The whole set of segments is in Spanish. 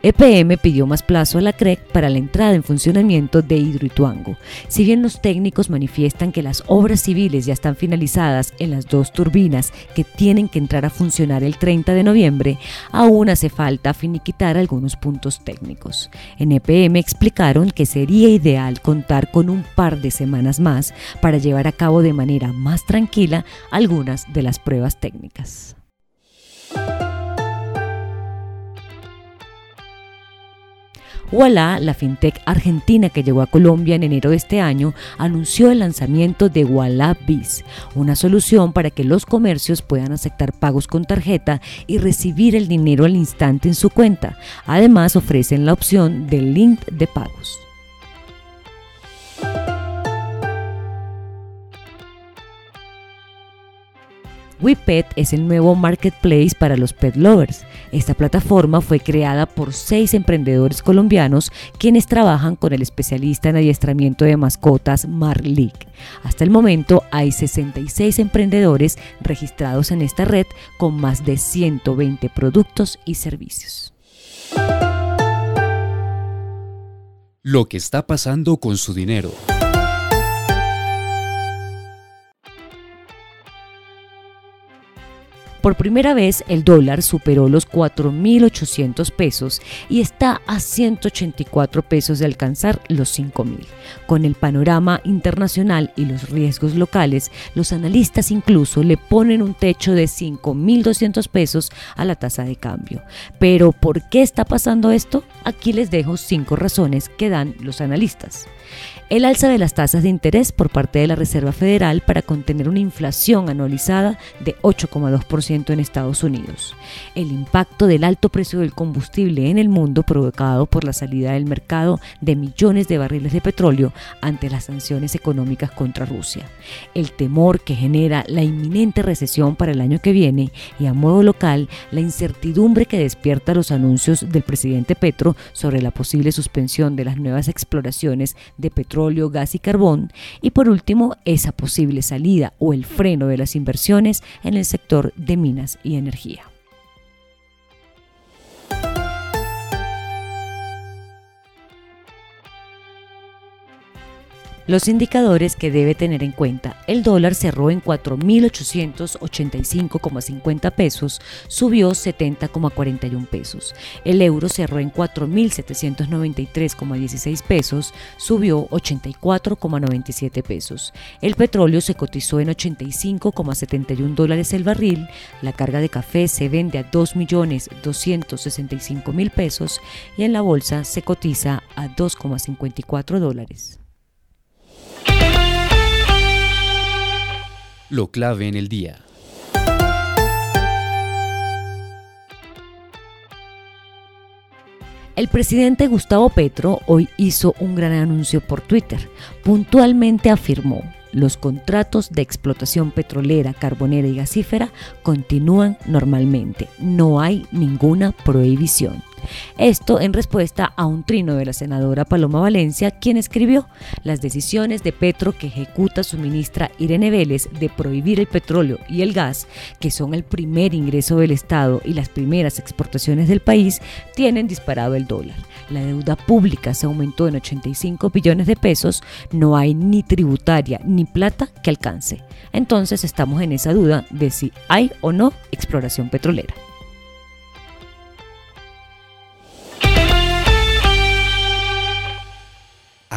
EPM pidió más plazo a la CREC para la entrada en funcionamiento de Hidroituango. Si bien los técnicos manifiestan que las obras civiles ya están finalizadas en las dos turbinas que tienen que entrar a funcionar el 30 de noviembre, aún hace falta finiquitar algunos puntos técnicos. En EPM explicaron que sería ideal contar con un par de semanas más para llevar a cabo de manera más tranquila algunas de las pruebas técnicas. Walla, la fintech argentina que llegó a Colombia en enero de este año, anunció el lanzamiento de Walla Biz, una solución para que los comercios puedan aceptar pagos con tarjeta y recibir el dinero al instante en su cuenta. Además, ofrecen la opción de link de pagos. WePet es el nuevo marketplace para los pet lovers. Esta plataforma fue creada por seis emprendedores colombianos quienes trabajan con el especialista en adiestramiento de mascotas Marlick. Hasta el momento hay 66 emprendedores registrados en esta red con más de 120 productos y servicios. Lo que está pasando con su dinero. Por primera vez el dólar superó los 4.800 pesos y está a 184 pesos de alcanzar los 5.000. Con el panorama internacional y los riesgos locales, los analistas incluso le ponen un techo de 5.200 pesos a la tasa de cambio. Pero ¿por qué está pasando esto? Aquí les dejo cinco razones que dan los analistas. El alza de las tasas de interés por parte de la Reserva Federal para contener una inflación anualizada de 8,2% en Estados Unidos. El impacto del alto precio del combustible en el mundo provocado por la salida del mercado de millones de barriles de petróleo ante las sanciones económicas contra Rusia. El temor que genera la inminente recesión para el año que viene y a modo local la incertidumbre que despierta los anuncios del presidente Petro sobre la posible suspensión de las nuevas exploraciones de petróleo gas y carbón, y por último, esa posible salida o el freno de las inversiones en el sector de minas y energía. Los indicadores que debe tener en cuenta. El dólar cerró en 4.885,50 pesos, subió 70,41 pesos. El euro cerró en 4.793,16 pesos, subió 84,97 pesos. El petróleo se cotizó en 85,71 dólares el barril. La carga de café se vende a 2.265.000 pesos y en la bolsa se cotiza a 2,54 dólares. Lo clave en el día. El presidente Gustavo Petro hoy hizo un gran anuncio por Twitter. Puntualmente afirmó, los contratos de explotación petrolera, carbonera y gasífera continúan normalmente. No hay ninguna prohibición. Esto en respuesta a un trino de la senadora Paloma Valencia, quien escribió las decisiones de Petro que ejecuta su ministra Irene Vélez de prohibir el petróleo y el gas, que son el primer ingreso del Estado y las primeras exportaciones del país, tienen disparado el dólar. La deuda pública se aumentó en 85 billones de pesos, no hay ni tributaria ni plata que alcance. Entonces estamos en esa duda de si hay o no exploración petrolera.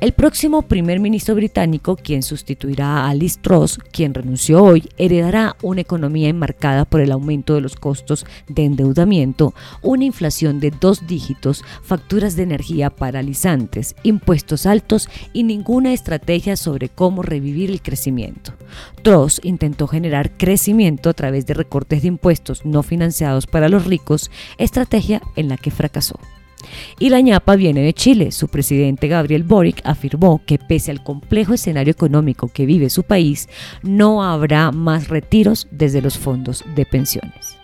El próximo primer ministro británico, quien sustituirá a Liz Truss, quien renunció hoy, heredará una economía enmarcada por el aumento de los costos de endeudamiento, una inflación de dos dígitos, facturas de energía paralizantes, impuestos altos y ninguna estrategia sobre cómo revivir el crecimiento. Truss intentó generar crecimiento a través de recortes de impuestos no financiados para los ricos, estrategia en la que fracasó. Y la ñapa viene de Chile. Su presidente Gabriel Boric afirmó que pese al complejo escenario económico que vive su país, no habrá más retiros desde los fondos de pensiones.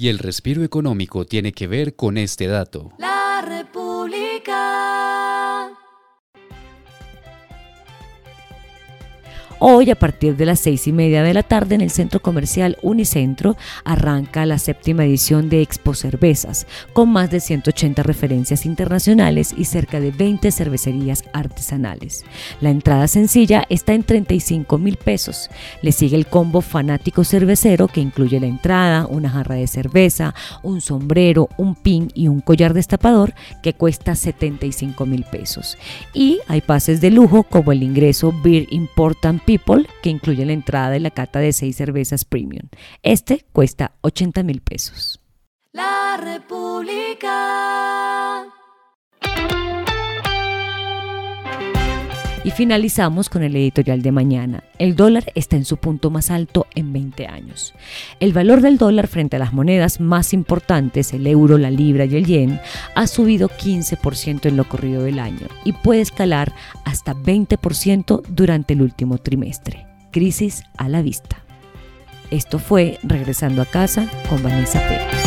Y el respiro económico tiene que ver con este dato. La Hoy, a partir de las seis y media de la tarde, en el centro comercial Unicentro, arranca la séptima edición de Expo Cervezas, con más de 180 referencias internacionales y cerca de 20 cervecerías artesanales. La entrada sencilla está en 35 mil pesos. Le sigue el combo fanático cervecero, que incluye la entrada, una jarra de cerveza, un sombrero, un pin y un collar destapador, que cuesta 75 mil pesos. Y hay pases de lujo, como el ingreso Beer Important People, que incluye la entrada y la cata de seis cervezas premium. Este cuesta 80 mil pesos. La República. Y finalizamos con el editorial de mañana. El dólar está en su punto más alto en 20 años. El valor del dólar frente a las monedas más importantes, el euro, la libra y el yen, ha subido 15% en lo corrido del año y puede escalar hasta 20% durante el último trimestre. Crisis a la vista. Esto fue Regresando a casa con Vanessa Pérez.